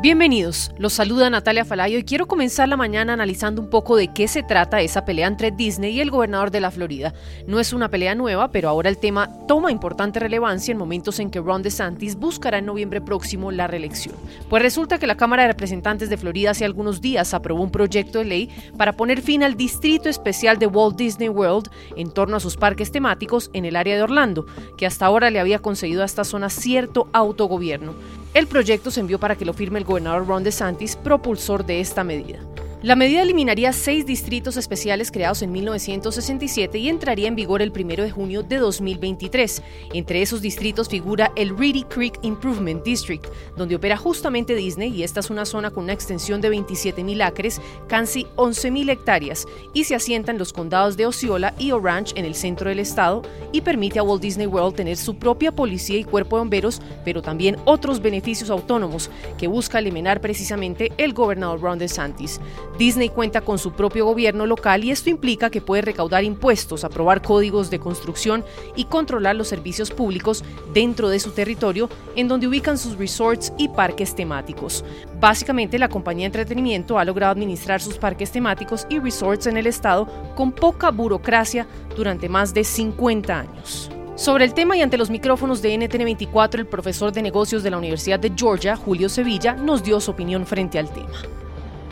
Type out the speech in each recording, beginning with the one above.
Bienvenidos, los saluda Natalia Falayo y quiero comenzar la mañana analizando un poco de qué se trata esa pelea entre Disney y el gobernador de la Florida. No es una pelea nueva, pero ahora el tema toma importante relevancia en momentos en que Ron DeSantis buscará en noviembre próximo la reelección. Pues resulta que la Cámara de Representantes de Florida hace algunos días aprobó un proyecto de ley para poner fin al distrito especial de Walt Disney World en torno a sus parques temáticos en el área de Orlando, que hasta ahora le había concedido a esta zona cierto autogobierno. El proyecto se envió para que lo firme el gobernador Ron DeSantis, propulsor de esta medida. La medida eliminaría seis distritos especiales creados en 1967 y entraría en vigor el 1 de junio de 2023. Entre esos distritos figura el Reedy Creek Improvement District, donde opera justamente Disney y esta es una zona con una extensión de 27.000 acres, casi 11.000 hectáreas, y se asienta en los condados de Osceola y Orange en el centro del estado y permite a Walt Disney World tener su propia policía y cuerpo de bomberos, pero también otros beneficios autónomos que busca eliminar precisamente el gobernador Ron DeSantis. Disney cuenta con su propio gobierno local y esto implica que puede recaudar impuestos, aprobar códigos de construcción y controlar los servicios públicos dentro de su territorio en donde ubican sus resorts y parques temáticos. Básicamente, la compañía de entretenimiento ha logrado administrar sus parques temáticos y resorts en el estado con poca burocracia durante más de 50 años. Sobre el tema y ante los micrófonos de NTN24, el profesor de negocios de la Universidad de Georgia, Julio Sevilla, nos dio su opinión frente al tema.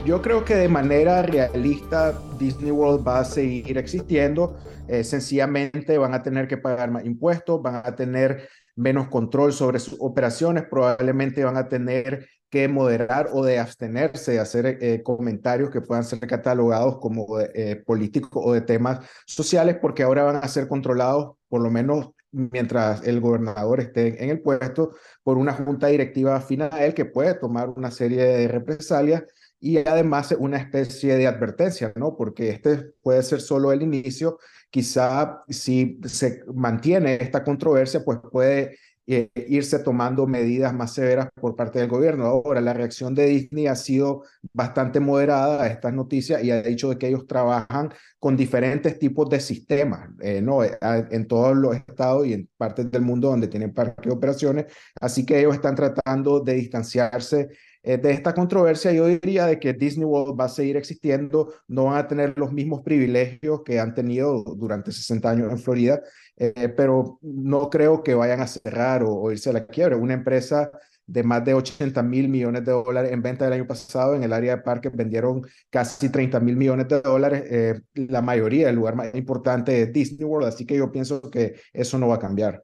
Yo creo que de manera realista Disney World va a seguir existiendo. Eh, sencillamente van a tener que pagar más impuestos, van a tener menos control sobre sus operaciones, probablemente van a tener que moderar o de abstenerse de hacer eh, comentarios que puedan ser catalogados como eh, políticos o de temas sociales, porque ahora van a ser controlados, por lo menos mientras el gobernador esté en el puesto, por una junta directiva afina a él que puede tomar una serie de represalias y además una especie de advertencia, ¿no? Porque este puede ser solo el inicio. Quizá si se mantiene esta controversia, pues puede eh, irse tomando medidas más severas por parte del gobierno. Ahora, la reacción de Disney ha sido bastante moderada a estas noticias y ha dicho de que ellos trabajan con diferentes tipos de sistemas, eh, ¿no? Eh, en todos los estados y en partes del mundo donde tienen parques de operaciones. Así que ellos están tratando de distanciarse de esta controversia, yo diría de que Disney World va a seguir existiendo, no van a tener los mismos privilegios que han tenido durante 60 años en Florida, eh, pero no creo que vayan a cerrar o, irse a la quiebra. Una empresa de más de 80 mil millones de dólares en venta del año pasado. En el área de parques vendieron casi 30 mil millones de dólares. Eh, la mayoría, el lugar más importante es Disney World, así que yo pienso que eso no va a cambiar.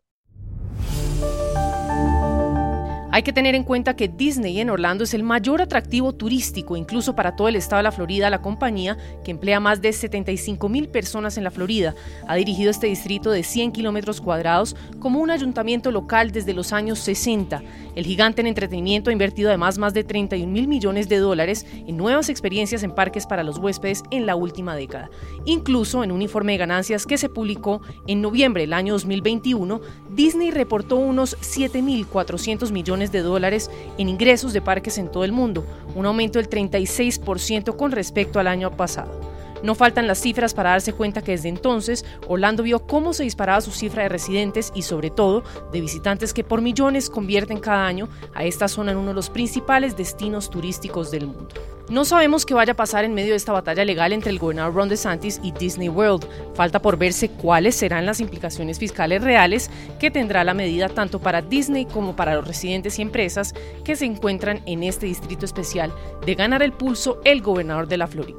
Hay que tener en cuenta que Disney en Orlando es el mayor atractivo turístico, incluso para todo el estado de la Florida. La compañía, que emplea más de 75 mil personas en la Florida, ha dirigido este distrito de 100 kilómetros cuadrados como un ayuntamiento local desde los años 60. El gigante en entretenimiento ha invertido además más de 31 mil millones de dólares en nuevas experiencias en parques para los huéspedes en la última década. Incluso en un informe de ganancias que se publicó en noviembre del año 2021, Disney reportó unos 7.400 millones de dólares en ingresos de parques en todo el mundo, un aumento del 36% con respecto al año pasado. No faltan las cifras para darse cuenta que desde entonces Orlando vio cómo se disparaba su cifra de residentes y sobre todo de visitantes que por millones convierten cada año a esta zona en uno de los principales destinos turísticos del mundo. No sabemos qué vaya a pasar en medio de esta batalla legal entre el gobernador Ron DeSantis y Disney World. Falta por verse cuáles serán las implicaciones fiscales reales que tendrá la medida tanto para Disney como para los residentes y empresas que se encuentran en este distrito especial de ganar el pulso el gobernador de la Florida.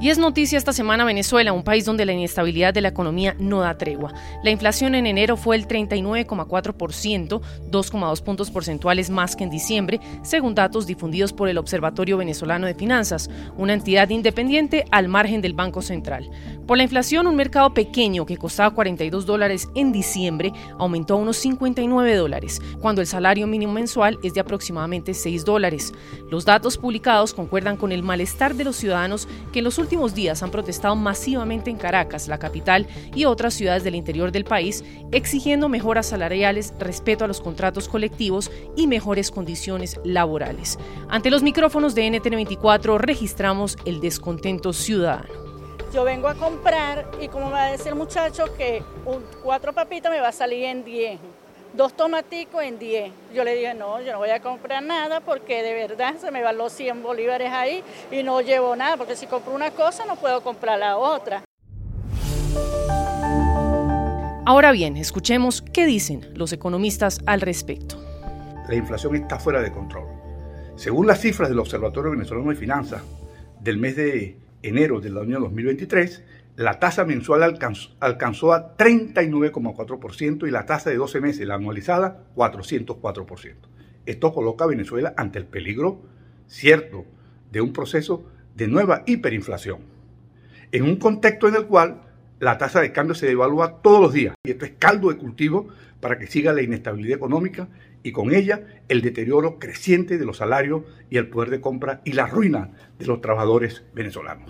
Y es noticia esta semana Venezuela, un país donde la inestabilidad de la economía no da tregua. La inflación en enero fue el 39,4%, 2,2 puntos porcentuales más que en diciembre, según datos difundidos por el Observatorio Venezolano de Finanzas, una entidad independiente al margen del Banco Central. Por la inflación, un mercado pequeño que costaba 42 dólares en diciembre aumentó a unos 59 dólares, cuando el salario mínimo mensual es de aproximadamente 6 dólares. Los datos publicados concuerdan con el malestar de los ciudadanos que en los últimos últimos días han protestado masivamente en Caracas, la capital, y otras ciudades del interior del país, exigiendo mejoras salariales, respeto a los contratos colectivos y mejores condiciones laborales. Ante los micrófonos de NTN24 registramos el descontento ciudadano. Yo vengo a comprar y como me va a decir el muchacho que cuatro papitas me va a salir en 10 dos tomaticos en 10. Yo le dije, no, yo no voy a comprar nada porque de verdad se me van los 100 bolívares ahí y no llevo nada, porque si compro una cosa no puedo comprar la otra. Ahora bien, escuchemos qué dicen los economistas al respecto. La inflación está fuera de control. Según las cifras del Observatorio Venezolano de Finanzas del mes de enero del año 2023, la tasa mensual alcanzó, a 39,4% y la tasa de 12 meses, la anualizada, 404%. Esto coloca a Venezuela ante el peligro cierto de un proceso de nueva hiperinflación, en un contexto en el cual la tasa de cambio se devalúa todos los días y esto es caldo de cultivo para que siga la inestabilidad económica y con ella el deterioro creciente de los salarios y el poder de compra y la ruina de los trabajadores venezolanos.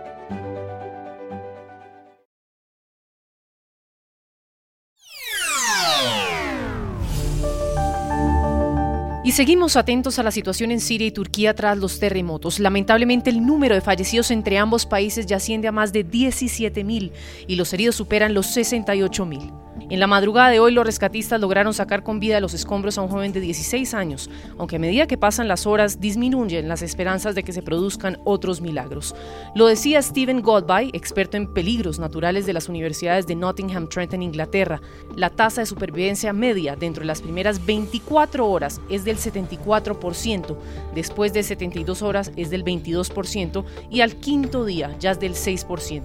Y seguimos atentos a la situación en Siria y Turquía tras los terremotos. Lamentablemente el número de fallecidos entre ambos países ya asciende a más de 17.000 y los heridos superan los 68.000. En la madrugada de hoy los rescatistas lograron sacar con vida de los escombros a un joven de 16 años, aunque a medida que pasan las horas disminuyen las esperanzas de que se produzcan otros milagros. Lo decía Stephen Goldby, experto en peligros naturales de las universidades de Nottingham Trent en Inglaterra. La tasa de supervivencia media dentro de las primeras 24 horas es del 74%, después de 72 horas es del 22% y al quinto día ya es del 6%.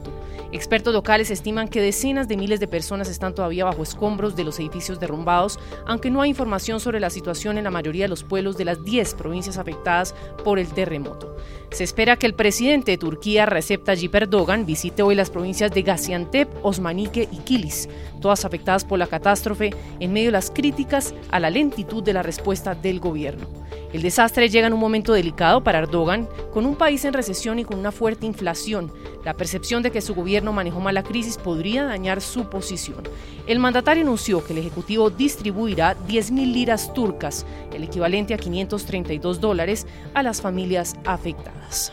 Expertos locales estiman que decenas de miles de personas están todavía bajo escombros de los edificios derrumbados, aunque no hay información sobre la situación en la mayoría de los pueblos de las 10 provincias afectadas por el terremoto. Se espera que el presidente de Turquía, Recep Tayyip Erdogan, visite hoy las provincias de Gaziantep, Osmanike y Kilis, todas afectadas por la catástrofe, en medio de las críticas a la lentitud de la respuesta del gobierno. El desastre llega en un momento delicado para Erdogan, con un país en recesión y con una fuerte inflación. La percepción de que su gobierno manejó mal la crisis podría dañar su posición. El mandatario anunció que el Ejecutivo distribuirá 10.000 liras turcas, el equivalente a 532 dólares, a las familias afectadas.